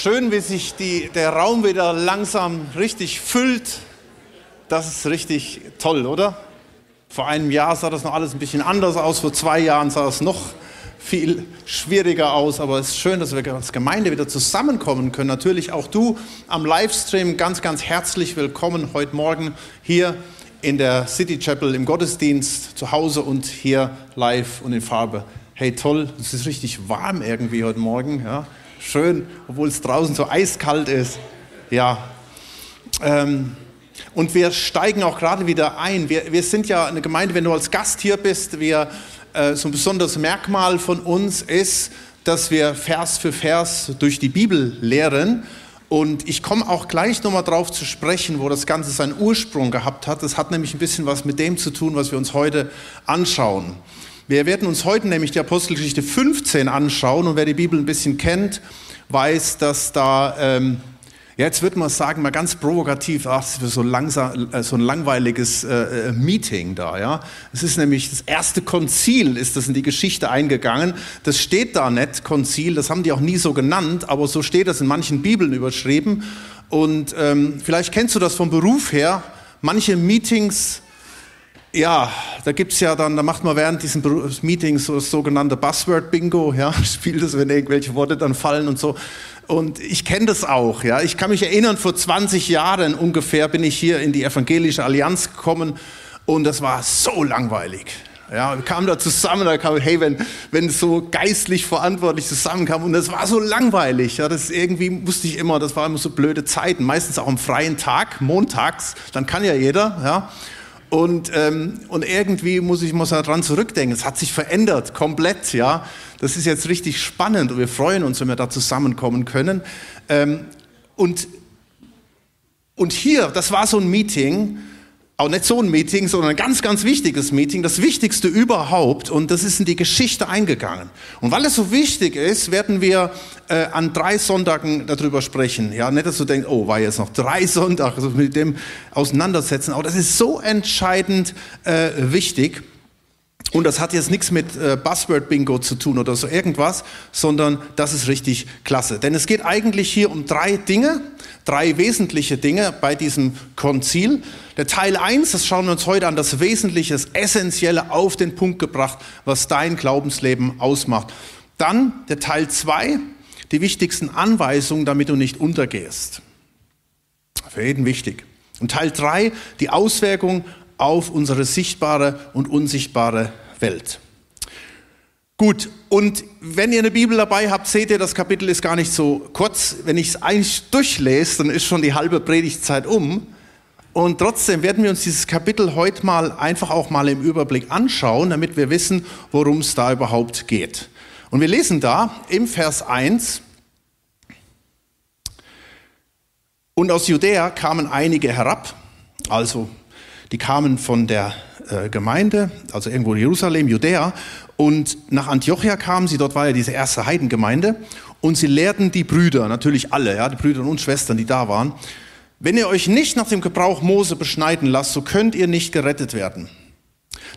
Schön, wie sich die, der Raum wieder langsam richtig füllt. Das ist richtig toll, oder? Vor einem Jahr sah das noch alles ein bisschen anders aus. Vor zwei Jahren sah es noch viel schwieriger aus. Aber es ist schön, dass wir als Gemeinde wieder zusammenkommen können. Natürlich auch du am Livestream ganz, ganz herzlich willkommen heute Morgen hier in der City Chapel im Gottesdienst zu Hause und hier live und in Farbe. Hey, toll, es ist richtig warm irgendwie heute Morgen. Ja schön, obwohl es draußen so eiskalt ist. Ja. Ähm, und wir steigen auch gerade wieder ein. Wir, wir sind ja eine Gemeinde, wenn du als Gast hier bist, wir, äh, so ein besonderes Merkmal von uns ist, dass wir Vers für Vers durch die Bibel lehren. Und ich komme auch gleich nochmal drauf zu sprechen, wo das Ganze seinen Ursprung gehabt hat. Das hat nämlich ein bisschen was mit dem zu tun, was wir uns heute anschauen. Wir werden uns heute nämlich die Apostelgeschichte 15 anschauen und wer die Bibel ein bisschen kennt, weiß, dass da, ähm, ja, jetzt würde man sagen, mal ganz provokativ, ach, das ist so, langsam, äh, so ein langweiliges äh, äh, Meeting da, ja. Es ist nämlich das erste Konzil, ist das in die Geschichte eingegangen. Das steht da nicht, Konzil, das haben die auch nie so genannt, aber so steht das in manchen Bibeln überschrieben. Und ähm, vielleicht kennst du das vom Beruf her. Manche Meetings ja, da gibt's ja dann, da macht man während diesen Meetings so das sogenannte Buzzword-Bingo, ja, spielt es, wenn irgendwelche Worte dann fallen und so. Und ich kenne das auch, ja. Ich kann mich erinnern, vor 20 Jahren ungefähr bin ich hier in die Evangelische Allianz gekommen und das war so langweilig. Ja, wir kamen da zusammen, da kam, hey, wenn, wenn so geistlich verantwortlich zusammenkamen und das war so langweilig, ja, das irgendwie wusste ich immer, das waren immer so blöde Zeiten, meistens auch am freien Tag, montags, dann kann ja jeder, ja. Und, ähm, und irgendwie muss ich muss daran zurückdenken. Es hat sich verändert, komplett. Ja, das ist jetzt richtig spannend und wir freuen uns, wenn wir da zusammenkommen können. Ähm, und und hier, das war so ein Meeting, auch nicht so ein Meeting, sondern ein ganz, ganz wichtiges Meeting, das wichtigste überhaupt und das ist in die Geschichte eingegangen. Und weil es so wichtig ist, werden wir äh, an drei Sonntagen darüber sprechen. Ja, nicht, dass du denkst, oh, war jetzt noch drei Sonntage, also mit dem auseinandersetzen, aber das ist so entscheidend äh, wichtig. Und das hat jetzt nichts mit äh, Buzzword-Bingo zu tun oder so irgendwas, sondern das ist richtig klasse. Denn es geht eigentlich hier um drei Dinge, drei wesentliche Dinge bei diesem Konzil. Der Teil 1, das schauen wir uns heute an, das Wesentliche, das Essentielle auf den Punkt gebracht, was dein Glaubensleben ausmacht. Dann der Teil 2, die wichtigsten Anweisungen, damit du nicht untergehst. Für jeden wichtig. Und Teil 3, die Auswirkung auf unsere sichtbare und unsichtbare Welt. Gut, und wenn ihr eine Bibel dabei habt, seht ihr, das Kapitel ist gar nicht so kurz. Wenn ich es eigentlich durchlese, dann ist schon die halbe Predigtzeit um. Und trotzdem werden wir uns dieses Kapitel heute mal einfach auch mal im Überblick anschauen, damit wir wissen, worum es da überhaupt geht. Und wir lesen da im Vers 1, und aus Judäa kamen einige herab, also die kamen von der äh, Gemeinde, also irgendwo in Jerusalem, Judäa, und nach Antiochia kamen sie, dort war ja diese erste Heidengemeinde, und sie lehrten die Brüder, natürlich alle, ja, die Brüder und Schwestern, die da waren, wenn ihr euch nicht nach dem Gebrauch Mose beschneiden lasst, so könnt ihr nicht gerettet werden.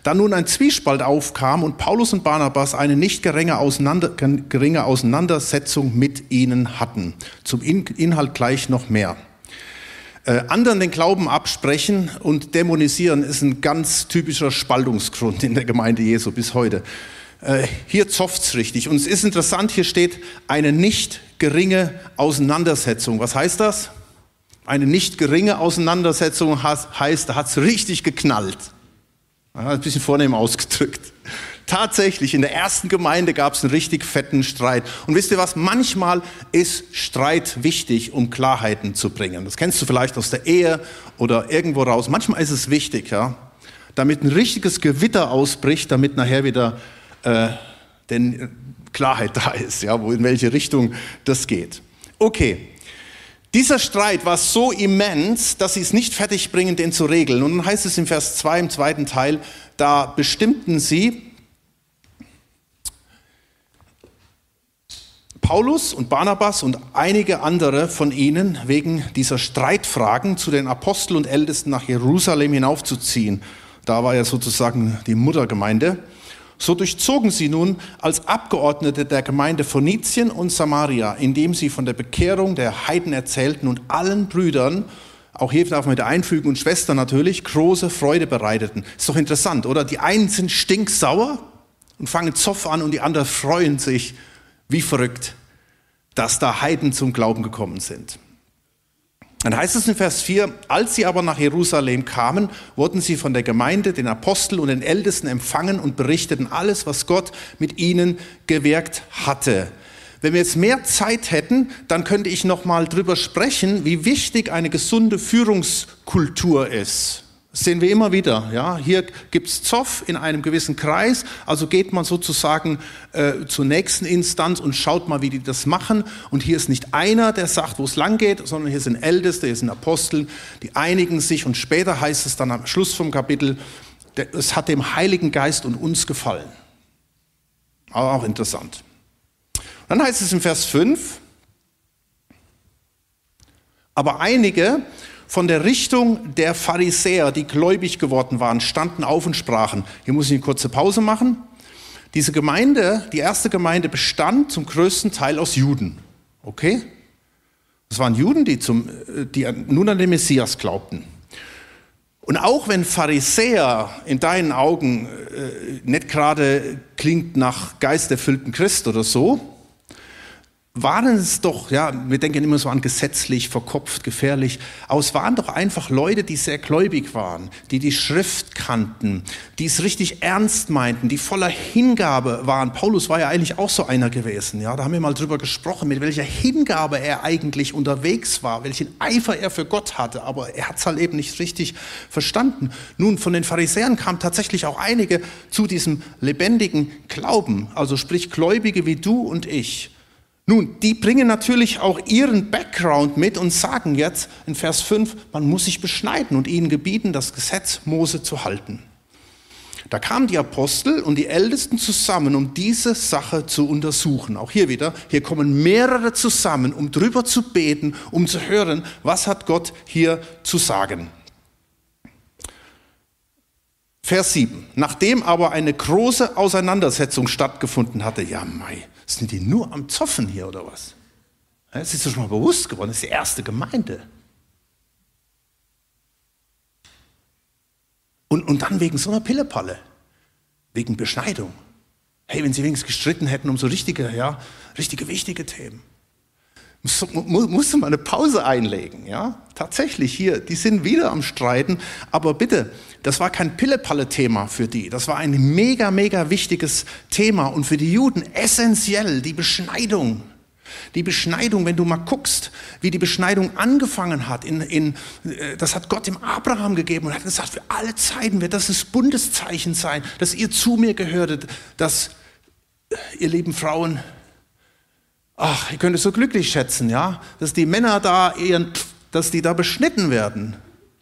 Da nun ein Zwiespalt aufkam und Paulus und Barnabas eine nicht geringe, Auseinander, geringe Auseinandersetzung mit ihnen hatten, zum Inhalt gleich noch mehr. Äh, anderen den Glauben absprechen und dämonisieren ist ein ganz typischer Spaltungsgrund in der Gemeinde Jesu bis heute. Äh, hier zofft's richtig. Und es ist interessant, hier steht eine nicht geringe Auseinandersetzung. Was heißt das? Eine nicht geringe Auseinandersetzung heißt, da hat's richtig geknallt. Ein bisschen vornehm ausgedrückt. Tatsächlich, in der ersten Gemeinde gab es einen richtig fetten Streit. Und wisst ihr was? Manchmal ist Streit wichtig, um Klarheiten zu bringen. Das kennst du vielleicht aus der Ehe oder irgendwo raus. Manchmal ist es wichtig, ja, damit ein richtiges Gewitter ausbricht, damit nachher wieder äh, denn Klarheit da ist, ja, wo in welche Richtung das geht. Okay. Dieser Streit war so immens, dass sie es nicht fertig bringen, den zu regeln. Und dann heißt es im Vers 2 im zweiten Teil, da bestimmten sie, Paulus und Barnabas und einige andere von ihnen wegen dieser Streitfragen zu den Aposteln und Ältesten nach Jerusalem hinaufzuziehen. Da war ja sozusagen die Muttergemeinde. So durchzogen sie nun als Abgeordnete der Gemeinde Phönizien und Samaria, indem sie von der Bekehrung der Heiden erzählten und allen Brüdern, auch hier darf man mit einfügen und Schwestern natürlich, große Freude bereiteten. Ist doch interessant, oder? Die einen sind stinksauer und fangen Zoff an und die anderen freuen sich wie verrückt, dass da Heiden zum Glauben gekommen sind. Dann heißt es in Vers 4, als sie aber nach Jerusalem kamen, wurden sie von der Gemeinde, den Aposteln und den Ältesten empfangen und berichteten alles, was Gott mit ihnen gewirkt hatte. Wenn wir jetzt mehr Zeit hätten, dann könnte ich noch mal drüber sprechen, wie wichtig eine gesunde Führungskultur ist. Das sehen wir immer wieder. Ja, hier gibt's Zoff in einem gewissen Kreis, also geht man sozusagen äh, zur nächsten Instanz und schaut mal, wie die das machen. Und hier ist nicht einer, der sagt, wo es lang geht, sondern hier sind Älteste, hier sind Aposteln, die einigen sich. Und später heißt es dann am Schluss vom Kapitel, es hat dem Heiligen Geist und uns gefallen. Aber auch interessant. Dann heißt es im Vers 5, aber einige von der Richtung der Pharisäer, die gläubig geworden waren, standen auf und sprachen. Hier muss ich eine kurze Pause machen. Diese Gemeinde, die erste Gemeinde bestand zum größten Teil aus Juden. Okay? Das waren Juden, die, zum, die nun an den Messias glaubten. Und auch wenn Pharisäer in deinen Augen äh, nicht gerade klingt nach geisterfüllten Christ oder so, waren es doch, ja, wir denken immer so an gesetzlich, verkopft, gefährlich, es waren doch einfach Leute, die sehr gläubig waren, die die Schrift kannten, die es richtig ernst meinten, die voller Hingabe waren. Paulus war ja eigentlich auch so einer gewesen, ja, da haben wir mal drüber gesprochen, mit welcher Hingabe er eigentlich unterwegs war, welchen Eifer er für Gott hatte, aber er hat es halt eben nicht richtig verstanden. Nun, von den Pharisäern kamen tatsächlich auch einige zu diesem lebendigen Glauben, also sprich Gläubige wie du und ich. Nun, die bringen natürlich auch ihren Background mit und sagen jetzt in Vers 5, man muss sich beschneiden und ihnen gebieten, das Gesetz Mose zu halten. Da kamen die Apostel und die Ältesten zusammen, um diese Sache zu untersuchen. Auch hier wieder, hier kommen mehrere zusammen, um drüber zu beten, um zu hören, was hat Gott hier zu sagen. Vers 7. Nachdem aber eine große Auseinandersetzung stattgefunden hatte, ja, Mai, sind die nur am Zoffen hier oder was? Es ist dir schon mal bewusst geworden, das ist die erste Gemeinde. Und, und dann wegen so einer Pillepalle, wegen Beschneidung. Hey, wenn sie wenigstens gestritten hätten um so richtige, ja, richtige wichtige Themen. Musste man eine Pause einlegen, ja? Tatsächlich hier, die sind wieder am Streiten, aber bitte, das war kein Pille-Palle-Thema für die. Das war ein mega, mega wichtiges Thema und für die Juden essentiell, die Beschneidung. Die Beschneidung, wenn du mal guckst, wie die Beschneidung angefangen hat, in, in, äh, das hat Gott dem Abraham gegeben und hat gesagt, für alle Zeiten wird das das Bundeszeichen sein, dass ihr zu mir gehörtet, dass ihr lieben Frauen ach, ihr könnt es so glücklich schätzen, ja, dass die Männer da ihren, dass die da beschnitten werden.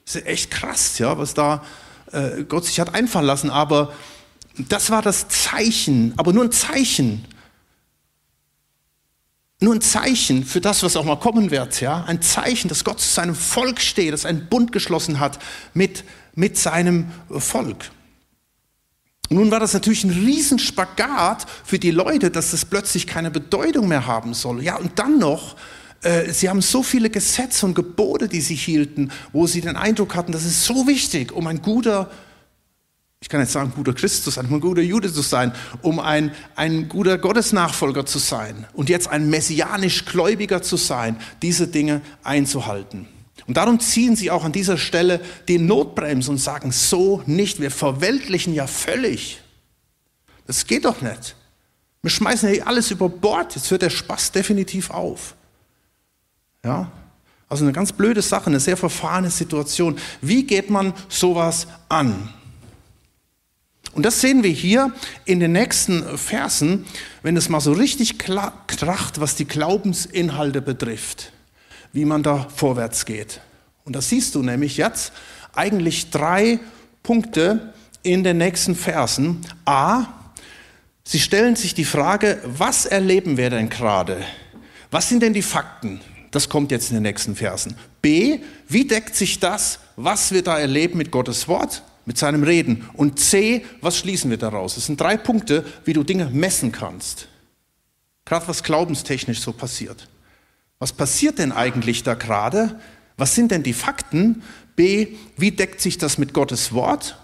Das ist echt krass, ja, was da äh, Gott sich hat einfallen lassen. Aber das war das Zeichen, aber nur ein Zeichen. Nur ein Zeichen für das, was auch mal kommen wird, ja. Ein Zeichen, dass Gott zu seinem Volk steht, dass er einen Bund geschlossen hat mit, mit seinem Volk. Nun war das natürlich ein Riesenspagat für die Leute, dass das plötzlich keine Bedeutung mehr haben soll. Ja, und dann noch, äh, sie haben so viele Gesetze und Gebote, die sie hielten, wo sie den Eindruck hatten, das ist so wichtig, um ein guter, ich kann jetzt sagen, guter Christ zu sein, um ein guter Jude zu sein, um ein, ein guter Gottesnachfolger zu sein und jetzt ein messianisch Gläubiger zu sein, diese Dinge einzuhalten. Und darum ziehen sie auch an dieser Stelle die Notbremse und sagen, so nicht, wir verweltlichen ja völlig. Das geht doch nicht. Wir schmeißen ja alles über Bord, jetzt hört der Spaß definitiv auf. Ja? Also eine ganz blöde Sache, eine sehr verfahrene Situation. Wie geht man sowas an? Und das sehen wir hier in den nächsten Versen, wenn es mal so richtig kracht, was die Glaubensinhalte betrifft wie man da vorwärts geht. Und das siehst du nämlich jetzt eigentlich drei Punkte in den nächsten Versen. A, sie stellen sich die Frage, was erleben wir denn gerade? Was sind denn die Fakten? Das kommt jetzt in den nächsten Versen. B, wie deckt sich das, was wir da erleben mit Gottes Wort, mit seinem Reden. Und C, was schließen wir daraus? Es sind drei Punkte, wie du Dinge messen kannst. Gerade was glaubenstechnisch so passiert. Was passiert denn eigentlich da gerade? Was sind denn die Fakten? B, wie deckt sich das mit Gottes Wort?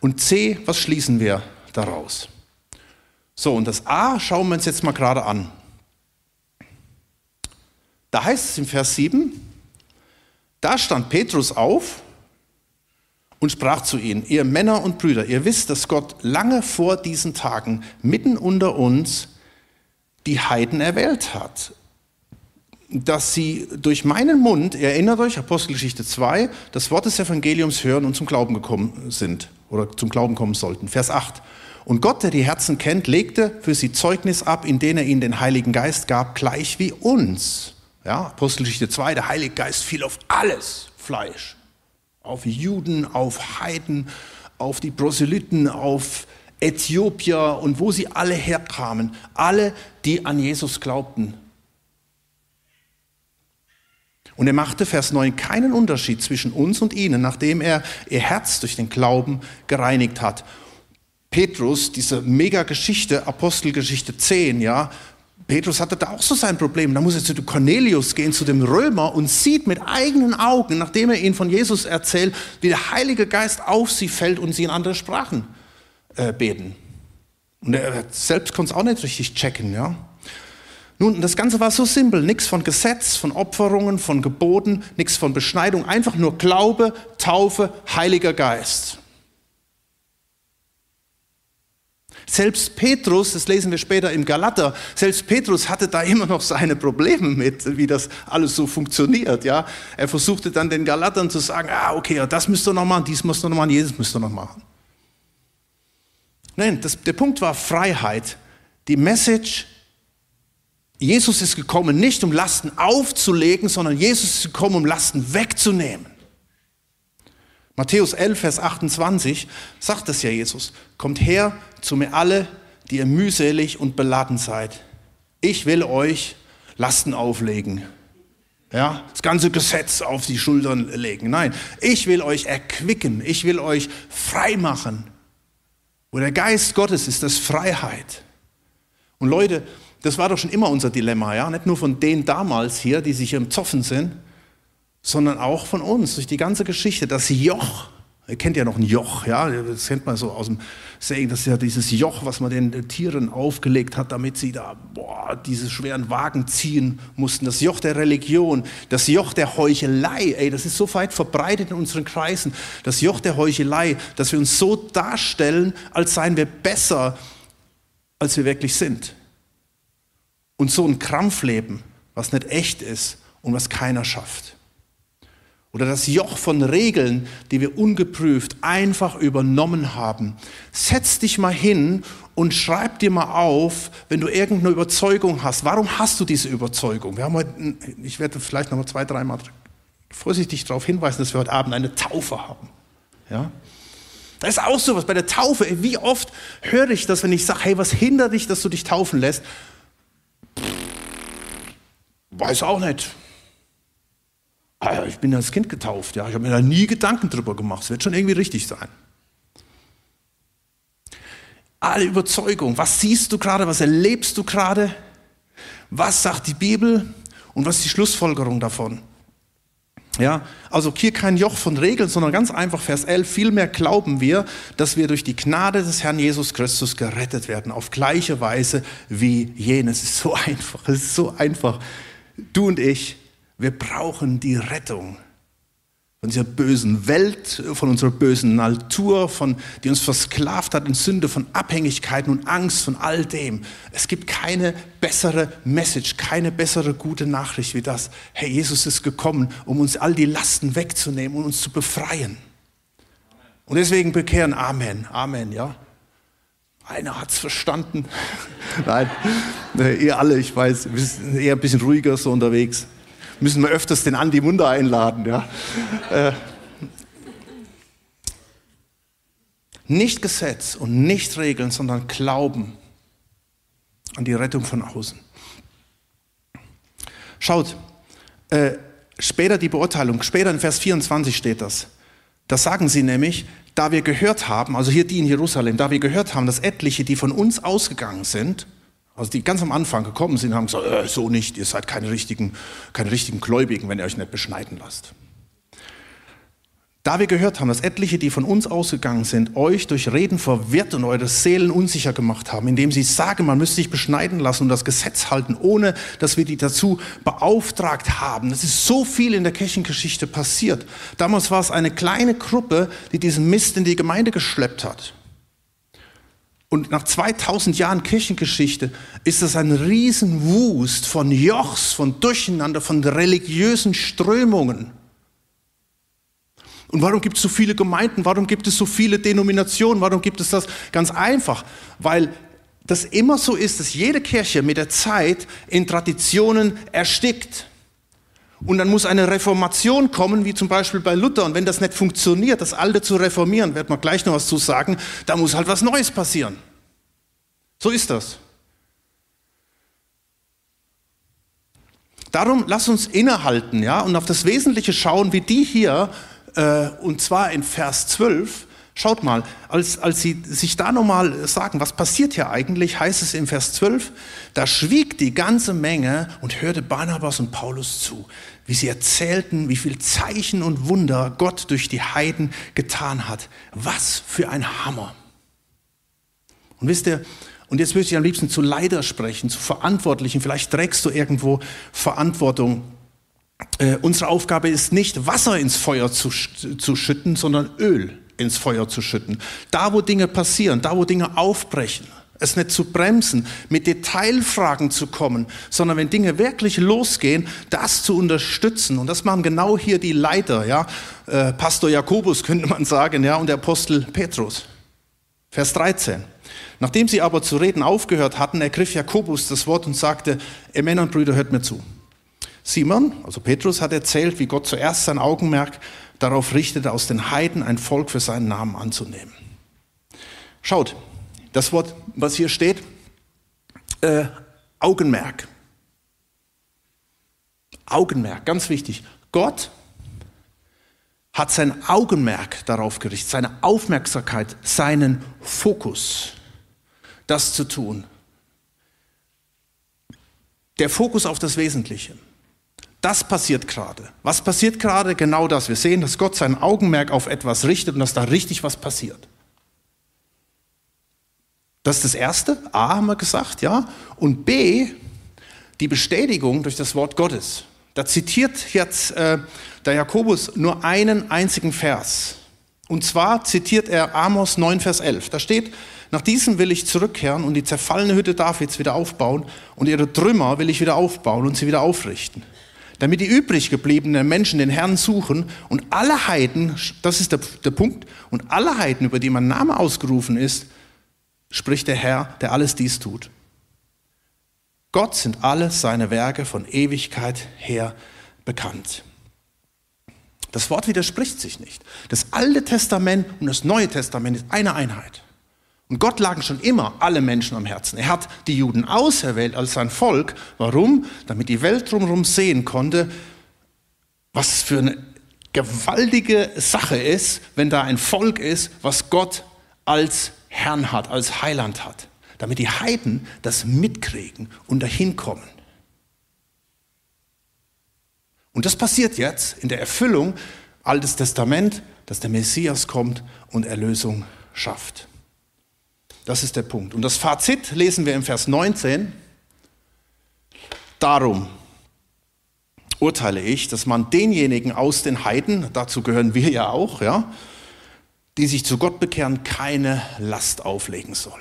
Und C, was schließen wir daraus? So, und das A schauen wir uns jetzt mal gerade an. Da heißt es im Vers 7, da stand Petrus auf und sprach zu ihnen, ihr Männer und Brüder, ihr wisst, dass Gott lange vor diesen Tagen mitten unter uns die Heiden erwählt hat, dass sie durch meinen Mund, erinnert euch, Apostelgeschichte 2, das Wort des Evangeliums hören und zum Glauben gekommen sind oder zum Glauben kommen sollten. Vers 8. Und Gott, der die Herzen kennt, legte für sie Zeugnis ab, indem er ihnen den Heiligen Geist gab, gleich wie uns. Ja, Apostelgeschichte 2, der Heilige Geist fiel auf alles Fleisch. Auf Juden, auf Heiden, auf die Proselyten, auf Äthiopier und wo sie alle herkamen. Alle, die an Jesus glaubten. Und er machte, Vers 9, keinen Unterschied zwischen uns und ihnen, nachdem er ihr Herz durch den Glauben gereinigt hat. Petrus, diese Mega-Geschichte, Apostelgeschichte 10, ja, Petrus hatte da auch so sein Problem. Da muss er zu Cornelius gehen, zu dem Römer und sieht mit eigenen Augen, nachdem er ihnen von Jesus erzählt, wie der Heilige Geist auf sie fällt und sie in andere Sprachen äh, beten. Und er selbst konnte es auch nicht richtig checken, ja. Nun, das Ganze war so simpel, nichts von Gesetz, von Opferungen, von Geboten, nichts von Beschneidung, einfach nur Glaube, Taufe, Heiliger Geist. Selbst Petrus, das lesen wir später im Galater, selbst Petrus hatte da immer noch seine Probleme mit, wie das alles so funktioniert. Ja, er versuchte dann den Galatern zu sagen, ah, okay, das müsst ihr noch machen, dies müsst ihr noch machen, jedes müsst ihr noch machen. Nein, das, der Punkt war Freiheit. Die Message, Jesus ist gekommen, nicht um Lasten aufzulegen, sondern Jesus ist gekommen, um Lasten wegzunehmen. Matthäus 11, Vers 28 sagt es ja Jesus. Kommt her zu mir alle, die ihr mühselig und beladen seid. Ich will euch Lasten auflegen. Ja, das ganze Gesetz auf die Schultern legen. Nein, ich will euch erquicken. Ich will euch frei machen. Wo der Geist Gottes ist, das Freiheit. Und Leute, das war doch schon immer unser Dilemma, ja? Nicht nur von denen damals hier, die sich im Zoffen sind, sondern auch von uns, durch die ganze Geschichte. Das Joch, ihr kennt ja noch ein Joch, ja, das kennt man so aus dem Segen, das ist ja dieses Joch, was man den Tieren aufgelegt hat, damit sie da boah, diese schweren Wagen ziehen mussten. Das Joch der Religion, das Joch der Heuchelei, ey, das ist so weit verbreitet in unseren Kreisen. Das Joch der Heuchelei, dass wir uns so darstellen, als seien wir besser, als wir wirklich sind. Und so ein Krampfleben, was nicht echt ist und was keiner schafft. Oder das Joch von Regeln, die wir ungeprüft einfach übernommen haben. Setz dich mal hin und schreib dir mal auf, wenn du irgendeine Überzeugung hast. Warum hast du diese Überzeugung? Wir haben heute, ich werde vielleicht noch mal zwei, dreimal vorsichtig darauf hinweisen, dass wir heute Abend eine Taufe haben. Ja? Da ist auch sowas bei der Taufe. Wie oft höre ich das, wenn ich sage, hey, was hindert dich, dass du dich taufen lässt? Weiß auch nicht. Ah ich bin als Kind getauft, ja. Ich habe mir da nie Gedanken drüber gemacht. Es wird schon irgendwie richtig sein. Alle Überzeugung. Was siehst du gerade? Was erlebst du gerade? Was sagt die Bibel? Und was ist die Schlussfolgerung davon? Ja, also hier kein Joch von Regeln, sondern ganz einfach Vers 11. Vielmehr glauben wir, dass wir durch die Gnade des Herrn Jesus Christus gerettet werden, auf gleiche Weise wie jenes. Es ist so einfach, es ist so einfach. Du und ich, wir brauchen die Rettung von dieser bösen Welt, von unserer bösen Natur, von, die uns versklavt hat in Sünde, von Abhängigkeiten und Angst, von all dem. Es gibt keine bessere Message, keine bessere gute Nachricht wie das. Hey, Jesus ist gekommen, um uns all die Lasten wegzunehmen und uns zu befreien. Und deswegen bekehren Amen, Amen, ja. Einer hat es verstanden. Nein, ihr alle, ich weiß, wir sind eher ein bisschen ruhiger so unterwegs müssen wir öfters den Andi Wunder einladen. Ja. Äh, nicht Gesetz und nicht Regeln, sondern Glauben an die Rettung von außen. Schaut, äh, später die Beurteilung, später in Vers 24 steht das. Da sagen sie nämlich, da wir gehört haben, also hier die in Jerusalem, da wir gehört haben, dass etliche, die von uns ausgegangen sind, also die ganz am Anfang gekommen sind, haben gesagt, äh, so nicht, ihr seid keine richtigen, keine richtigen Gläubigen, wenn ihr euch nicht beschneiden lasst. Da wir gehört haben, dass etliche, die von uns ausgegangen sind, euch durch Reden verwirrt und eure Seelen unsicher gemacht haben, indem sie sagen, man müsste sich beschneiden lassen und das Gesetz halten, ohne dass wir die dazu beauftragt haben. Es ist so viel in der Kirchengeschichte passiert. Damals war es eine kleine Gruppe, die diesen Mist in die Gemeinde geschleppt hat. Und nach 2000 Jahren Kirchengeschichte ist das ein Riesenwust von Jochs, von Durcheinander, von religiösen Strömungen. Und warum gibt es so viele Gemeinden? Warum gibt es so viele Denominationen? Warum gibt es das? Ganz einfach, weil das immer so ist, dass jede Kirche mit der Zeit in Traditionen erstickt. Und dann muss eine Reformation kommen, wie zum Beispiel bei Luther. Und wenn das nicht funktioniert, das Alte zu reformieren, wird man gleich noch was zu sagen, da muss halt was Neues passieren. So ist das. Darum lass uns innehalten, ja, und auf das Wesentliche schauen, wie die hier äh, und zwar in Vers 12. Schaut mal, als, als sie sich da nochmal sagen, was passiert hier eigentlich, heißt es in Vers 12, da schwieg die ganze Menge und hörte Barnabas und Paulus zu, wie sie erzählten, wie viel Zeichen und Wunder Gott durch die Heiden getan hat. Was für ein Hammer. Und wisst ihr, und jetzt würde ich am liebsten zu Leider sprechen, zu Verantwortlichen. Vielleicht trägst du irgendwo Verantwortung äh, unsere Aufgabe ist nicht, Wasser ins Feuer zu, zu schütten, sondern Öl ins Feuer zu schütten. Da, wo Dinge passieren, da, wo Dinge aufbrechen, es nicht zu bremsen, mit Detailfragen zu kommen, sondern wenn Dinge wirklich losgehen, das zu unterstützen. Und das machen genau hier die Leiter, ja. Äh, Pastor Jakobus könnte man sagen, ja, und der Apostel Petrus. Vers 13. Nachdem sie aber zu reden aufgehört hatten, ergriff Jakobus das Wort und sagte, ihr Männer und Brüder, hört mir zu. Simon, also Petrus, hat erzählt, wie Gott zuerst sein Augenmerk darauf richtete, aus den Heiden ein Volk für seinen Namen anzunehmen. Schaut, das Wort, was hier steht, äh, Augenmerk. Augenmerk, ganz wichtig. Gott hat sein Augenmerk darauf gerichtet, seine Aufmerksamkeit, seinen Fokus, das zu tun. Der Fokus auf das Wesentliche. Das passiert gerade. Was passiert gerade? Genau das. Wir sehen, dass Gott sein Augenmerk auf etwas richtet und dass da richtig was passiert. Das ist das Erste. A haben wir gesagt, ja. Und B, die Bestätigung durch das Wort Gottes. Da zitiert jetzt äh, der Jakobus nur einen einzigen Vers. Und zwar zitiert er Amos 9, Vers 11. Da steht, nach diesem will ich zurückkehren und die zerfallene Hütte Davids wieder aufbauen und ihre Trümmer will ich wieder aufbauen und sie wieder aufrichten damit die übrig gebliebenen Menschen den Herrn suchen und alle Heiden, das ist der, der Punkt, und alle Heiden, über die mein Name ausgerufen ist, spricht der Herr, der alles dies tut. Gott sind alle seine Werke von Ewigkeit her bekannt. Das Wort widerspricht sich nicht. Das Alte Testament und das Neue Testament ist eine Einheit. Und Gott lagen schon immer alle Menschen am Herzen. Er hat die Juden auserwählt als sein Volk. Warum? Damit die Welt drumherum sehen konnte, was für eine gewaltige Sache ist, wenn da ein Volk ist, was Gott als Herrn hat, als Heiland hat. Damit die Heiden das mitkriegen und dahin kommen. Und das passiert jetzt in der Erfüllung Altes Testament, dass der Messias kommt und Erlösung schafft. Das ist der Punkt. Und das Fazit lesen wir im Vers 19. Darum urteile ich, dass man denjenigen aus den Heiden, dazu gehören wir ja auch, ja, die sich zu Gott bekehren, keine Last auflegen soll.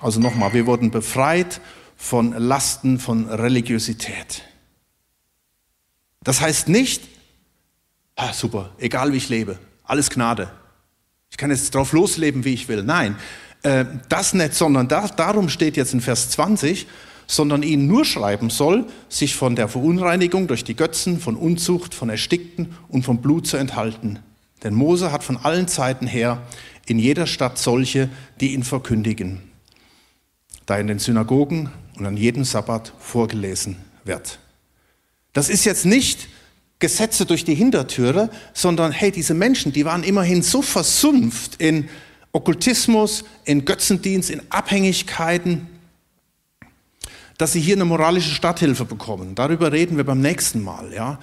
Also nochmal, wir wurden befreit von Lasten von Religiosität. Das heißt nicht, ah, super, egal wie ich lebe, alles Gnade. Ich kann jetzt drauf losleben, wie ich will. Nein, äh, das nicht, sondern da, darum steht jetzt in Vers 20, sondern ihnen nur schreiben soll, sich von der Verunreinigung durch die Götzen, von Unzucht, von Erstickten und vom Blut zu enthalten. Denn Mose hat von allen Zeiten her in jeder Stadt solche, die ihn verkündigen, da in den Synagogen und an jedem Sabbat vorgelesen wird. Das ist jetzt nicht Gesetze durch die Hintertüre, sondern hey, diese Menschen, die waren immerhin so versumpft in Okkultismus, in Götzendienst, in Abhängigkeiten, dass sie hier eine moralische Starthilfe bekommen. Darüber reden wir beim nächsten Mal. Ja?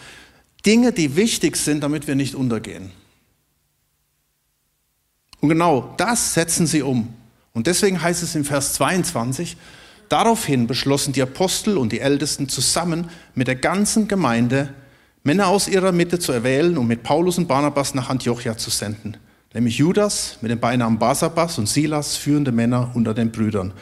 Dinge, die wichtig sind, damit wir nicht untergehen. Und genau das setzen sie um. Und deswegen heißt es im Vers 22, daraufhin beschlossen die Apostel und die Ältesten zusammen mit der ganzen Gemeinde, Männer aus ihrer Mitte zu erwählen und mit Paulus und Barnabas nach Antiochia zu senden. Nämlich Judas mit dem Beinamen Basabas und Silas, führende Männer unter den Brüdern.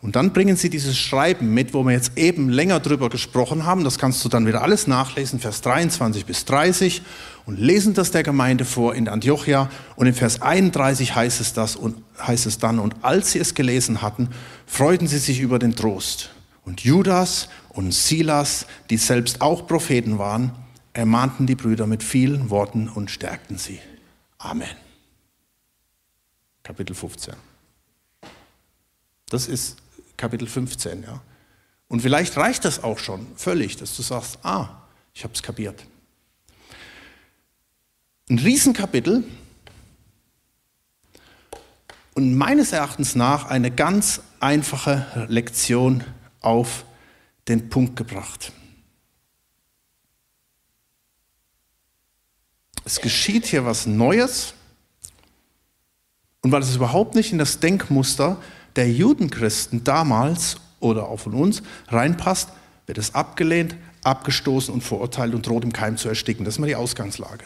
Und dann bringen sie dieses Schreiben mit, wo wir jetzt eben länger drüber gesprochen haben. Das kannst du dann wieder alles nachlesen, Vers 23 bis 30 und lesen das der Gemeinde vor in Antiochia. Und in Vers 31 heißt es das und heißt es dann, und als sie es gelesen hatten, freuten sie sich über den Trost. Und Judas und Silas, die selbst auch Propheten waren, ermahnten die Brüder mit vielen Worten und stärkten sie. Amen. Kapitel 15. Das ist Kapitel 15. Ja. Und vielleicht reicht das auch schon völlig, dass du sagst, ah, ich habe es kapiert. Ein Riesenkapitel und meines Erachtens nach eine ganz einfache Lektion auf den Punkt gebracht. Es geschieht hier was Neues und weil es überhaupt nicht in das Denkmuster der Judenchristen damals oder auch von uns reinpasst, wird es abgelehnt, abgestoßen und verurteilt und droht im Keim zu ersticken. Das ist mal die Ausgangslage.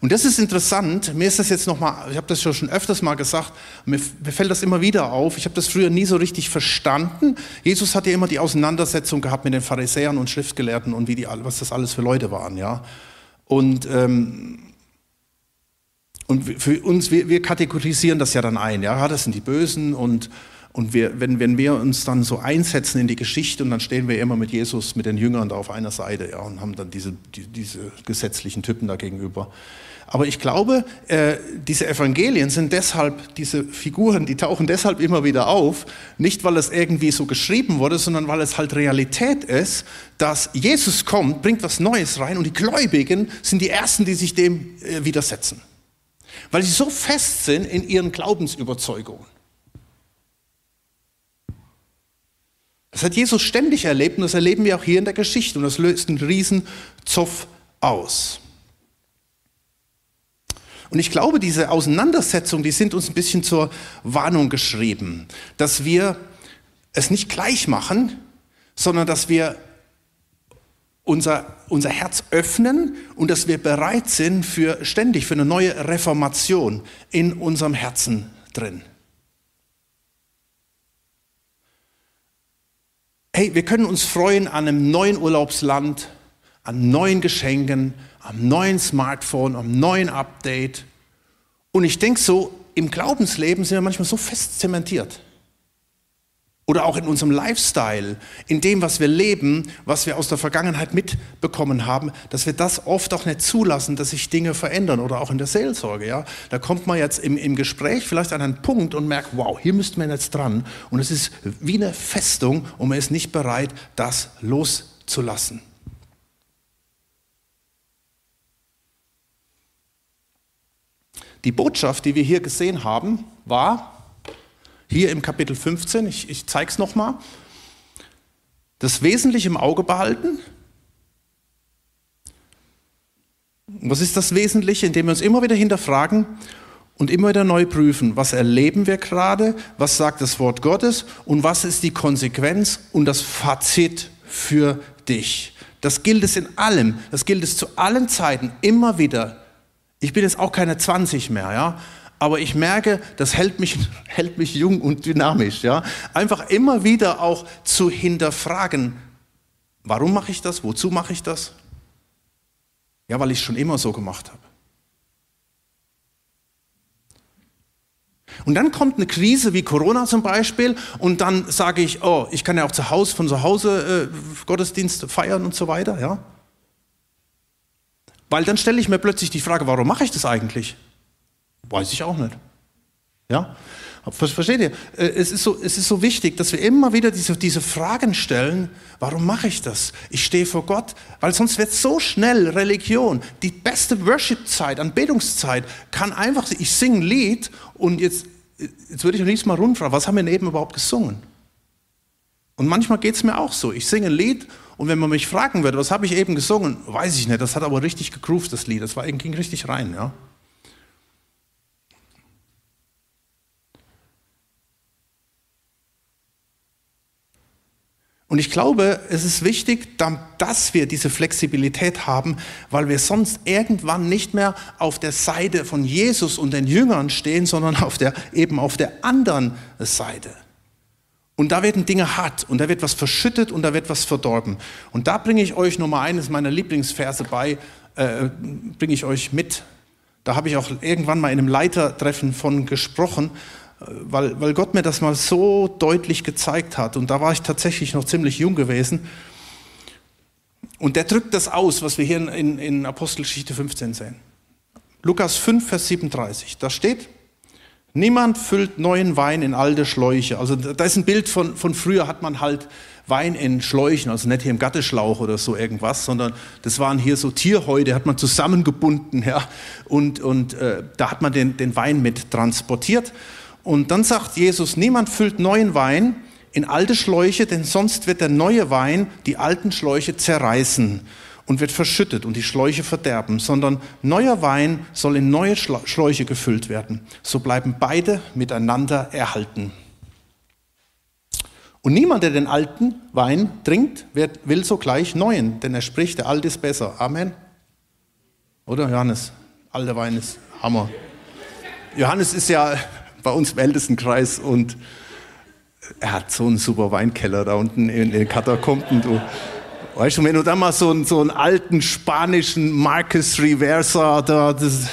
Und das ist interessant. Mir ist das jetzt nochmal, ich habe das schon öfters mal gesagt, mir, mir fällt das immer wieder auf. Ich habe das früher nie so richtig verstanden. Jesus hat ja immer die Auseinandersetzung gehabt mit den Pharisäern und Schriftgelehrten und wie die, was das alles für Leute waren, ja. Und, ähm, und für uns, wir, wir kategorisieren das ja dann ein, ja. Das sind die Bösen und und wir, wenn, wenn wir uns dann so einsetzen in die Geschichte und dann stehen wir immer mit Jesus, mit den Jüngern da auf einer Seite ja, und haben dann diese, die, diese gesetzlichen Typen da gegenüber. Aber ich glaube, äh, diese Evangelien sind deshalb, diese Figuren, die tauchen deshalb immer wieder auf, nicht weil es irgendwie so geschrieben wurde, sondern weil es halt Realität ist, dass Jesus kommt, bringt was Neues rein und die Gläubigen sind die Ersten, die sich dem äh, widersetzen. Weil sie so fest sind in ihren Glaubensüberzeugungen. Das hat Jesus ständig erlebt und das erleben wir auch hier in der Geschichte und das löst einen riesen Zoff aus. Und ich glaube, diese Auseinandersetzungen, die sind uns ein bisschen zur Warnung geschrieben, dass wir es nicht gleich machen, sondern dass wir unser, unser Herz öffnen und dass wir bereit sind für ständig für eine neue Reformation in unserem Herzen drin. Hey, wir können uns freuen an einem neuen Urlaubsland, an neuen Geschenken, am neuen Smartphone, am neuen Update. Und ich denke so, im Glaubensleben sind wir manchmal so fest zementiert. Oder auch in unserem Lifestyle, in dem, was wir leben, was wir aus der Vergangenheit mitbekommen haben, dass wir das oft auch nicht zulassen, dass sich Dinge verändern. Oder auch in der Seelsorge. Ja? Da kommt man jetzt im, im Gespräch vielleicht an einen Punkt und merkt, wow, hier müssten wir jetzt dran. Und es ist wie eine Festung und man ist nicht bereit, das loszulassen. Die Botschaft, die wir hier gesehen haben, war hier im Kapitel 15, ich, ich zeige es nochmal, das Wesentliche im Auge behalten. Was ist das Wesentliche? Indem wir uns immer wieder hinterfragen und immer wieder neu prüfen, was erleben wir gerade, was sagt das Wort Gottes und was ist die Konsequenz und das Fazit für dich. Das gilt es in allem, das gilt es zu allen Zeiten immer wieder ich bin jetzt auch keine 20 mehr, ja. Aber ich merke, das hält mich, hält mich jung und dynamisch, ja. Einfach immer wieder auch zu hinterfragen, warum mache ich das? Wozu mache ich das? Ja, weil ich es schon immer so gemacht habe. Und dann kommt eine Krise wie Corona zum Beispiel und dann sage ich, oh, ich kann ja auch zu Hause, von zu Hause äh, Gottesdienst feiern und so weiter, ja. Weil dann stelle ich mir plötzlich die Frage, warum mache ich das eigentlich? Weiß ich auch nicht. Ja? Versteht ihr? Äh, es ist so, es ist so wichtig, dass wir immer wieder diese, diese Fragen stellen, warum mache ich das? Ich stehe vor Gott, weil sonst wird so schnell Religion. Die beste Worship-Zeit, Anbetungszeit kann einfach, ich singe ein Lied und jetzt, jetzt würde ich am liebsten mal rundfragen, was haben wir denn eben überhaupt gesungen? Und manchmal geht es mir auch so. Ich singe ein Lied und wenn man mich fragen würde, was habe ich eben gesungen, weiß ich nicht. Das hat aber richtig gegroovt, das Lied. Das war, ging richtig rein. Ja? Und ich glaube, es ist wichtig, dass wir diese Flexibilität haben, weil wir sonst irgendwann nicht mehr auf der Seite von Jesus und den Jüngern stehen, sondern auf der, eben auf der anderen Seite. Und da werden Dinge hart und da wird was verschüttet und da wird was verdorben. Und da bringe ich euch Nummer eines meiner Lieblingsverse bei, äh, bringe ich euch mit. Da habe ich auch irgendwann mal in einem Leitertreffen von gesprochen, weil, weil Gott mir das mal so deutlich gezeigt hat. Und da war ich tatsächlich noch ziemlich jung gewesen. Und der drückt das aus, was wir hier in, in Apostelgeschichte 15 sehen. Lukas 5, Vers 37. Da steht, Niemand füllt neuen Wein in alte Schläuche. Also da ist ein Bild von, von früher hat man halt Wein in Schläuchen, also nicht hier im Gatteschlauch oder so irgendwas, sondern das waren hier so Tierhäute, hat man zusammengebunden, ja, und, und äh, da hat man den, den Wein mit transportiert. Und dann sagt Jesus, niemand füllt neuen Wein in alte Schläuche, denn sonst wird der neue Wein die alten Schläuche zerreißen und wird verschüttet und die Schläuche verderben, sondern neuer Wein soll in neue Schläuche gefüllt werden. So bleiben beide miteinander erhalten. Und niemand, der den alten Wein trinkt, will sogleich neuen, denn er spricht, der alte ist besser. Amen. Oder Johannes? Alter Wein ist Hammer. Johannes ist ja bei uns im Ältestenkreis und er hat so einen super Weinkeller da unten in den Katakomben. Du. Weißt du, wenn du da mal so einen, so einen alten spanischen Marcus Reversa, da, das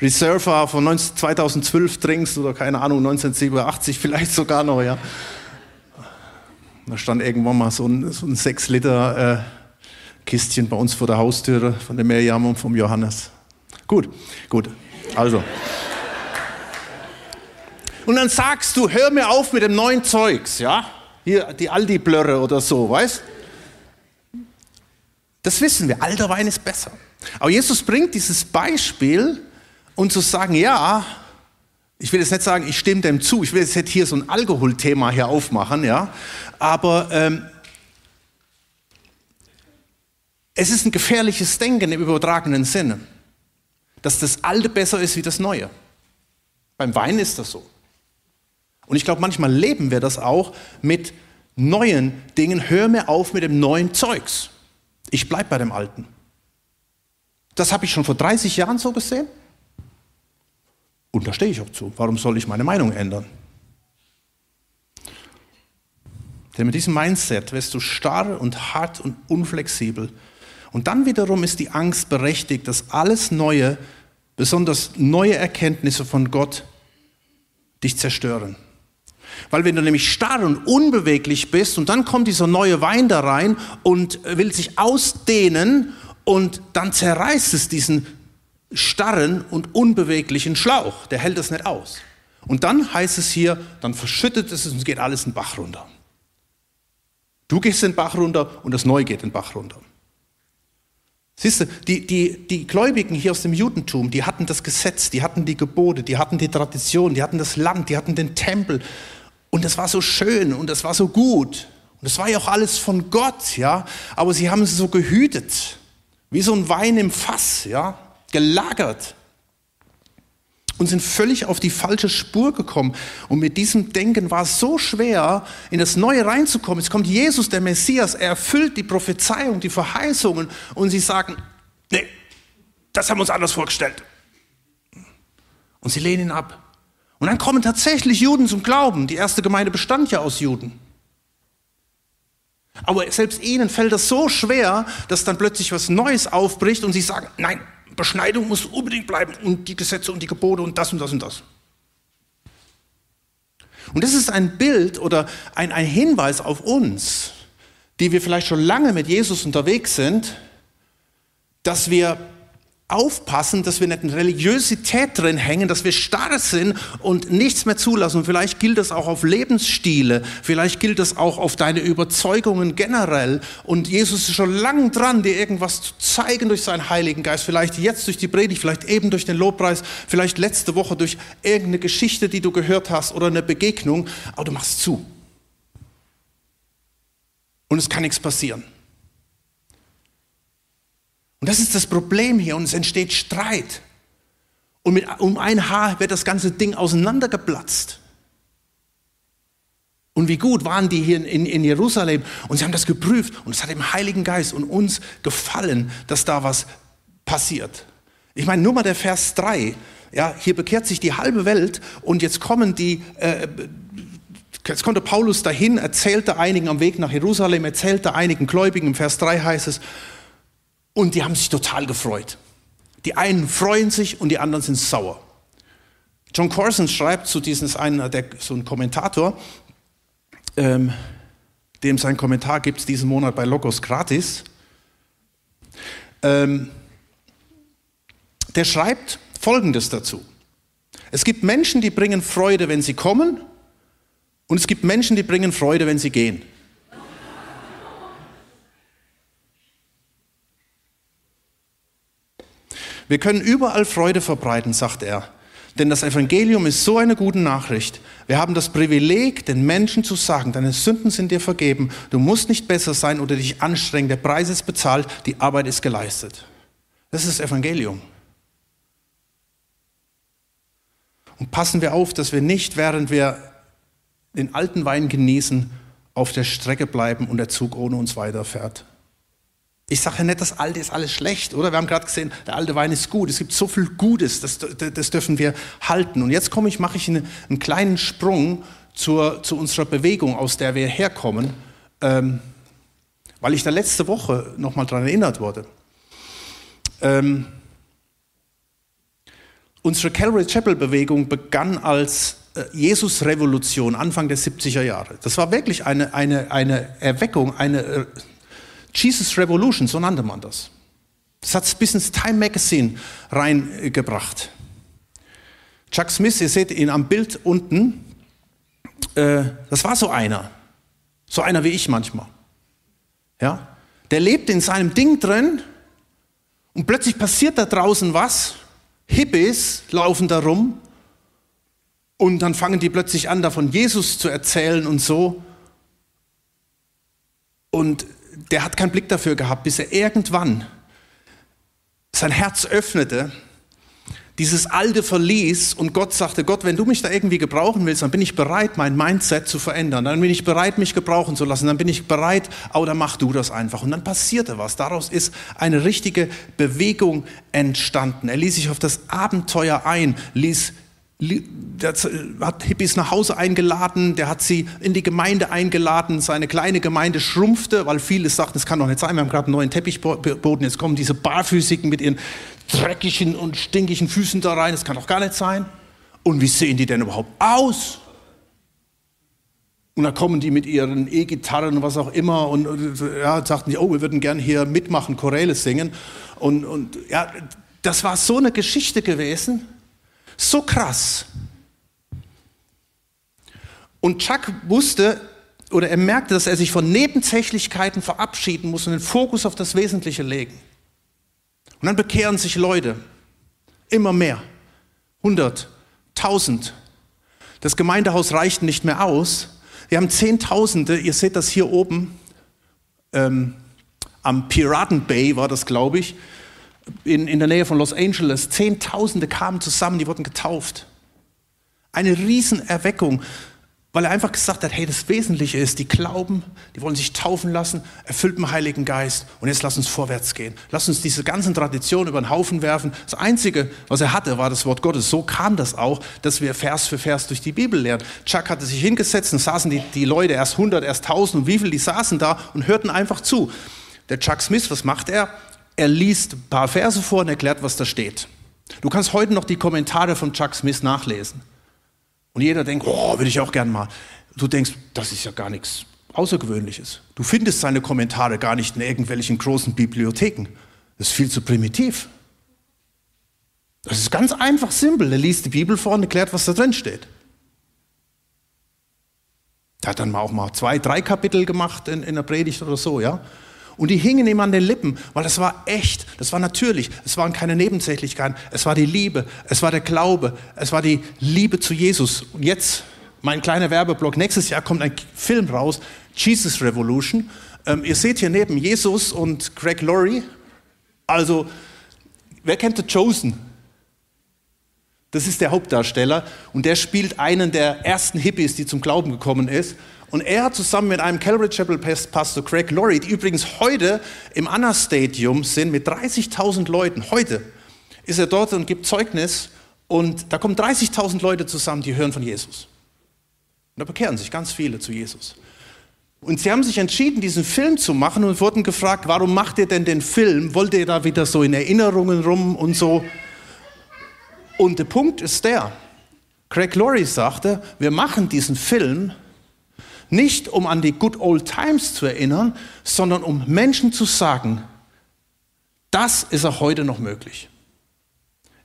Reserva von 19, 2012 trinkst oder keine Ahnung, 1987 vielleicht sogar noch, ja. Da stand irgendwann mal so ein, so ein 6 Liter äh, Kistchen bei uns vor der Haustüre von dem Mirjam und vom Johannes. Gut, gut. Also. Und dann sagst du, hör mir auf mit dem neuen Zeugs, ja? Hier, die Aldi-Blöre oder so, weißt? Das wissen wir, alter Wein ist besser. Aber Jesus bringt dieses Beispiel, um zu sagen, ja, ich will jetzt nicht sagen, ich stimme dem zu, ich will jetzt hier so ein Alkoholthema hier aufmachen, ja, aber ähm, es ist ein gefährliches Denken im übertragenen Sinne, dass das Alte besser ist wie das Neue. Beim Wein ist das so. Und ich glaube, manchmal leben wir das auch mit neuen Dingen. Hör mir auf mit dem neuen Zeugs. Ich bleibe bei dem Alten. Das habe ich schon vor 30 Jahren so gesehen. Und da stehe ich auch zu. Warum soll ich meine Meinung ändern? Denn mit diesem Mindset wirst du starr und hart und unflexibel. Und dann wiederum ist die Angst berechtigt, dass alles Neue, besonders neue Erkenntnisse von Gott, dich zerstören. Weil wenn du nämlich starr und unbeweglich bist und dann kommt dieser neue Wein da rein und will sich ausdehnen und dann zerreißt es diesen starren und unbeweglichen Schlauch. Der hält das nicht aus. Und dann heißt es hier, dann verschüttet es und geht alles in den Bach runter. Du gehst in den Bach runter und das Neue geht in den Bach runter. Siehst du, die, die, die Gläubigen hier aus dem Judentum, die hatten das Gesetz, die hatten die Gebote, die hatten die Tradition, die hatten das Land, die hatten den Tempel, und das war so schön und das war so gut. Und das war ja auch alles von Gott, ja. Aber sie haben es so gehütet. Wie so ein Wein im Fass, ja. Gelagert. Und sind völlig auf die falsche Spur gekommen. Und mit diesem Denken war es so schwer, in das Neue reinzukommen. Jetzt kommt Jesus, der Messias, er erfüllt die Prophezeiung, die Verheißungen. Und sie sagen, nee, das haben wir uns anders vorgestellt. Und sie lehnen ihn ab. Und dann kommen tatsächlich Juden zum Glauben. Die erste Gemeinde bestand ja aus Juden. Aber selbst ihnen fällt das so schwer, dass dann plötzlich was Neues aufbricht und sie sagen, nein, Beschneidung muss unbedingt bleiben und die Gesetze und die Gebote und das und das und das. Und das ist ein Bild oder ein, ein Hinweis auf uns, die wir vielleicht schon lange mit Jesus unterwegs sind, dass wir aufpassen, dass wir nicht in Religiosität drin hängen, dass wir starr sind und nichts mehr zulassen. Und vielleicht gilt das auch auf Lebensstile, vielleicht gilt das auch auf deine Überzeugungen generell. Und Jesus ist schon lang dran, dir irgendwas zu zeigen durch seinen Heiligen Geist. Vielleicht jetzt durch die Predigt, vielleicht eben durch den Lobpreis, vielleicht letzte Woche durch irgendeine Geschichte, die du gehört hast oder eine Begegnung. Aber du machst zu. Und es kann nichts passieren. Und das ist das Problem hier und es entsteht Streit. Und mit, um ein Haar wird das ganze Ding auseinandergeplatzt. Und wie gut waren die hier in, in, Jerusalem und sie haben das geprüft und es hat dem Heiligen Geist und uns gefallen, dass da was passiert. Ich meine, nur mal der Vers 3. Ja, hier bekehrt sich die halbe Welt und jetzt kommen die, äh, jetzt kommt der Paulus dahin, erzählte einigen am Weg nach Jerusalem, erzählte einigen Gläubigen, im Vers 3 heißt es, und die haben sich total gefreut. Die einen freuen sich und die anderen sind sauer. John Corson schreibt zu diesem, ist einer, der, so ein Kommentator, ähm, dem sein Kommentar gibt es diesen Monat bei Logos gratis. Ähm, der schreibt Folgendes dazu. Es gibt Menschen, die bringen Freude, wenn sie kommen, und es gibt Menschen, die bringen Freude, wenn sie gehen. Wir können überall Freude verbreiten, sagt er. Denn das Evangelium ist so eine gute Nachricht. Wir haben das Privileg, den Menschen zu sagen, deine Sünden sind dir vergeben, du musst nicht besser sein oder dich anstrengen, der Preis ist bezahlt, die Arbeit ist geleistet. Das ist das Evangelium. Und passen wir auf, dass wir nicht, während wir den alten Wein genießen, auf der Strecke bleiben und der Zug ohne uns weiterfährt. Ich sage ja nicht, das Alte ist alles schlecht, oder? Wir haben gerade gesehen, der alte Wein ist gut. Es gibt so viel Gutes, das, das dürfen wir halten. Und jetzt komme ich, mache ich einen, einen, kleinen Sprung zur, zu unserer Bewegung, aus der wir herkommen, ähm, weil ich da letzte Woche nochmal daran erinnert wurde. Ähm, unsere Calvary Chapel Bewegung begann als äh, Jesus-Revolution Anfang der 70er Jahre. Das war wirklich eine, eine, eine Erweckung, eine äh, Jesus Revolution, so nannte man das. Das hat es bis ins Time Magazine reingebracht. Chuck Smith, ihr seht ihn am Bild unten, äh, das war so einer. So einer wie ich manchmal. Ja? Der lebt in seinem Ding drin und plötzlich passiert da draußen was. Hippies laufen da rum und dann fangen die plötzlich an, davon Jesus zu erzählen und so. Und der hat keinen Blick dafür gehabt, bis er irgendwann sein Herz öffnete, dieses Alte verließ und Gott sagte, Gott, wenn du mich da irgendwie gebrauchen willst, dann bin ich bereit, mein Mindset zu verändern. Dann bin ich bereit, mich gebrauchen zu lassen. Dann bin ich bereit, oder mach du das einfach. Und dann passierte was. Daraus ist eine richtige Bewegung entstanden. Er ließ sich auf das Abenteuer ein, ließ hat Hippies nach Hause eingeladen, der hat sie in die Gemeinde eingeladen. Seine kleine Gemeinde schrumpfte, weil viele sagten, es kann doch nicht sein, wir haben gerade einen neuen Teppichboden, jetzt kommen diese Barfüßigen mit ihren dreckigen und stinkigen Füßen da rein, das kann doch gar nicht sein. Und wie sehen die denn überhaupt aus? Und da kommen die mit ihren E-Gitarren und was auch immer und ja, sagten die, oh, wir würden gern hier mitmachen, Choräle singen. Und, und ja, das war so eine Geschichte gewesen. So krass. Und Chuck wusste oder er merkte, dass er sich von Nebensächlichkeiten verabschieden muss und den Fokus auf das Wesentliche legen. Und dann bekehren sich Leute. Immer mehr. Hundert, tausend. Das Gemeindehaus reicht nicht mehr aus. Wir haben Zehntausende, ihr seht das hier oben, ähm, am Piraten Bay war das, glaube ich, in, in der Nähe von Los Angeles. Zehntausende kamen zusammen, die wurden getauft. Eine Riesenerweckung, weil er einfach gesagt hat, hey, das Wesentliche ist, die glauben, die wollen sich taufen lassen, erfüllt mit Heiligen Geist und jetzt lass uns vorwärts gehen. Lass uns diese ganzen Traditionen über den Haufen werfen. Das Einzige, was er hatte, war das Wort Gottes. So kam das auch, dass wir Vers für Vers durch die Bibel lernen. Chuck hatte sich hingesetzt und saßen die, die Leute, erst 100, erst 1000 und wie viele, die saßen da und hörten einfach zu. Der Chuck Smith, was macht er? Er liest ein paar Verse vor und erklärt, was da steht. Du kannst heute noch die Kommentare von Chuck Smith nachlesen. Und jeder denkt, oh, würde ich auch gern mal. Du denkst, das ist ja gar nichts Außergewöhnliches. Du findest seine Kommentare gar nicht in irgendwelchen großen Bibliotheken. Das ist viel zu primitiv. Das ist ganz einfach, simpel. Er liest die Bibel vor und erklärt, was da drin steht. Er hat dann auch mal zwei, drei Kapitel gemacht in, in der Predigt oder so, ja. Und die hingen ihm an den Lippen, weil das war echt, das war natürlich, es waren keine Nebensächlichkeiten, es war die Liebe, es war der Glaube, es war die Liebe zu Jesus. Und jetzt mein kleiner Werbeblock, nächstes Jahr kommt ein Film raus, Jesus Revolution. Ähm, ihr seht hier neben Jesus und Greg Laurie, also wer kennt The Chosen? Das ist der Hauptdarsteller und der spielt einen der ersten Hippies, die zum Glauben gekommen ist. Und er hat zusammen mit einem Calvary Chapel Pastor Craig Laurie, die übrigens heute im Anna Stadium sind mit 30.000 Leuten, heute ist er dort und gibt Zeugnis und da kommen 30.000 Leute zusammen, die hören von Jesus. Und da bekehren sich ganz viele zu Jesus. Und sie haben sich entschieden, diesen Film zu machen und wurden gefragt, warum macht ihr denn den Film? Wollt ihr da wieder so in Erinnerungen rum und so? Und der Punkt ist der, Craig Laurie sagte, wir machen diesen Film nicht um an die Good Old Times zu erinnern, sondern um Menschen zu sagen, das ist auch heute noch möglich.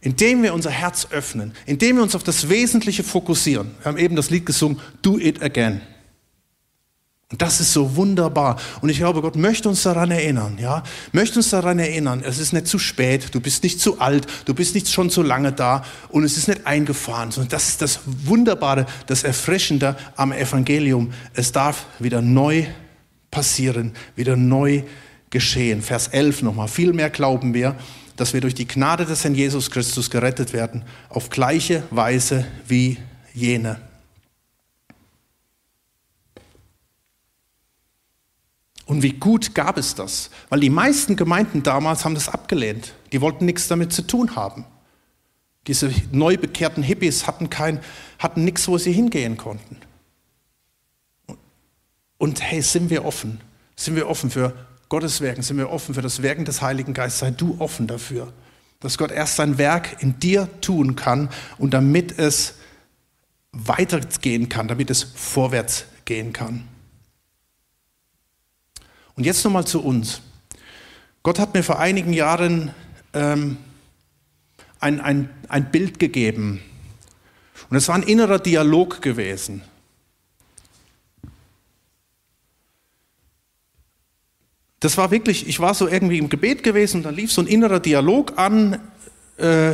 Indem wir unser Herz öffnen, indem wir uns auf das Wesentliche fokussieren. Wir haben eben das Lied gesungen, Do It Again. Und das ist so wunderbar. Und ich glaube, Gott möchte uns daran erinnern, ja, möchte uns daran erinnern, es ist nicht zu spät, du bist nicht zu alt, du bist nicht schon zu lange da und es ist nicht eingefahren, sondern das ist das Wunderbare, das Erfrischende am Evangelium. Es darf wieder neu passieren, wieder neu geschehen. Vers 11 nochmal. Vielmehr glauben wir, dass wir durch die Gnade des Herrn Jesus Christus gerettet werden, auf gleiche Weise wie jene. Und wie gut gab es das? Weil die meisten Gemeinden damals haben das abgelehnt. Die wollten nichts damit zu tun haben. Diese neu bekehrten Hippies hatten, kein, hatten nichts, wo sie hingehen konnten. Und hey, sind wir offen? Sind wir offen für Gottes Werken? Sind wir offen für das Werken des Heiligen Geistes? Sei du offen dafür, dass Gott erst sein Werk in dir tun kann und damit es weitergehen kann, damit es vorwärts gehen kann. Und jetzt nochmal zu uns. Gott hat mir vor einigen Jahren ähm, ein, ein, ein Bild gegeben. Und es war ein innerer Dialog gewesen. Das war wirklich, ich war so irgendwie im Gebet gewesen und dann lief so ein innerer Dialog an. Äh,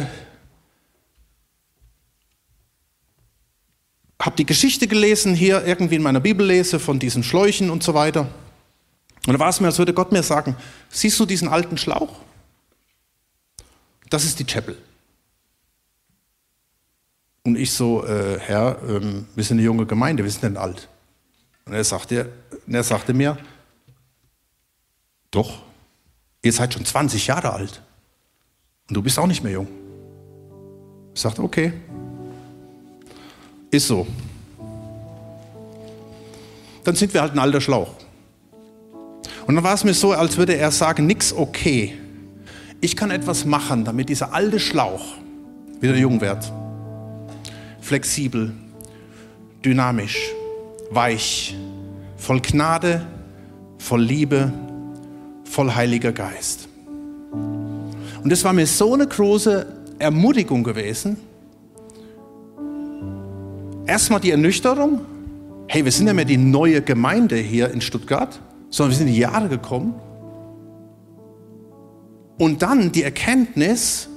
habe die Geschichte gelesen, hier irgendwie in meiner Bibel lese von diesen Schläuchen und so weiter. Und da war es mir, als würde Gott mir sagen, siehst du diesen alten Schlauch? Das ist die Chapel. Und ich so, äh, Herr, ähm, wir sind eine junge Gemeinde, wir sind denn alt. Und er sagte, er sagte mir, doch, ihr seid schon 20 Jahre alt. Und du bist auch nicht mehr jung. Ich sagte, okay, ist so. Dann sind wir halt ein alter Schlauch. Und dann war es mir so, als würde er sagen, nix okay. Ich kann etwas machen, damit dieser alte Schlauch wieder jung wird. Flexibel, dynamisch, weich, voll Gnade, voll Liebe, voll Heiliger Geist. Und es war mir so eine große Ermutigung gewesen. Erstmal die Ernüchterung. Hey, wir sind ja mehr die neue Gemeinde hier in Stuttgart sondern wir sind in die Jahre gekommen. Und dann die Erkenntnis,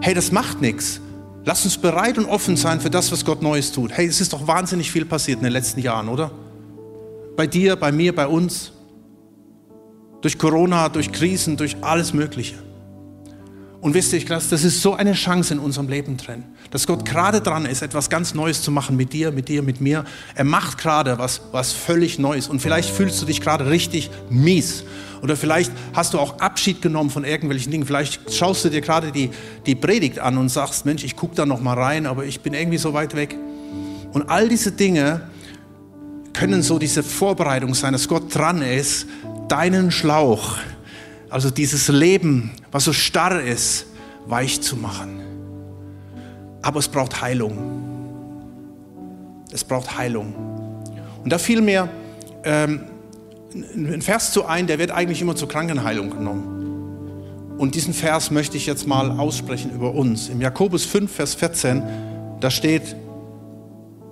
hey, das macht nichts. Lass uns bereit und offen sein für das, was Gott Neues tut. Hey, es ist doch wahnsinnig viel passiert in den letzten Jahren, oder? Bei dir, bei mir, bei uns. Durch Corona, durch Krisen, durch alles Mögliche. Und wisst ihr, ich glaube, das ist so eine Chance in unserem Leben drin, dass Gott gerade dran ist, etwas ganz Neues zu machen mit dir, mit dir, mit mir. Er macht gerade was, was völlig Neues. Und vielleicht fühlst du dich gerade richtig mies. Oder vielleicht hast du auch Abschied genommen von irgendwelchen Dingen. Vielleicht schaust du dir gerade die, die Predigt an und sagst, Mensch, ich gucke da noch mal rein, aber ich bin irgendwie so weit weg. Und all diese Dinge können so diese Vorbereitung sein, dass Gott dran ist, deinen Schlauch also dieses Leben, was so starr ist, weich zu machen. Aber es braucht Heilung. Es braucht Heilung. Und da fiel mir ähm, ein Vers zu ein, der wird eigentlich immer zur Krankenheilung genommen. Und diesen Vers möchte ich jetzt mal aussprechen über uns. Im Jakobus 5, Vers 14, da steht,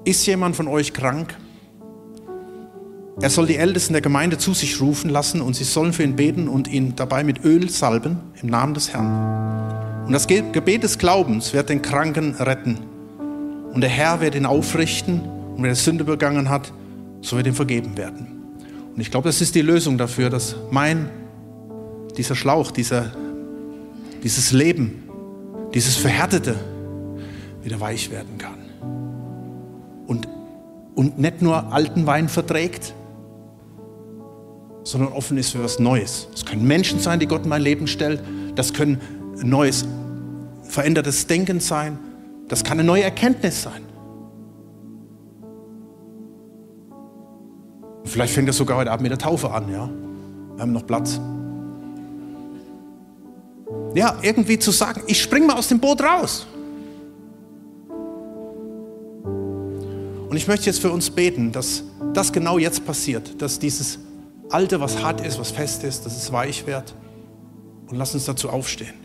ist jemand von euch krank? Er soll die Ältesten der Gemeinde zu sich rufen lassen und sie sollen für ihn beten und ihn dabei mit Öl salben im Namen des Herrn. Und das Gebet des Glaubens wird den Kranken retten. Und der Herr wird ihn aufrichten und wenn er Sünde begangen hat, so wird ihm vergeben werden. Und ich glaube, das ist die Lösung dafür, dass mein, dieser Schlauch, dieser, dieses Leben, dieses Verhärtete wieder weich werden kann. Und, und nicht nur alten Wein verträgt, sondern offen ist für was Neues. Es können Menschen sein, die Gott in mein Leben stellt. Das können neues, verändertes Denken sein. Das kann eine neue Erkenntnis sein. Vielleicht fängt es sogar heute Abend mit der Taufe an, ja. Wir haben noch Platz. Ja, irgendwie zu sagen, ich spring mal aus dem Boot raus. Und ich möchte jetzt für uns beten, dass das genau jetzt passiert, dass dieses Alte, was hart ist, was fest ist, dass es weich wird. Und lass uns dazu aufstehen.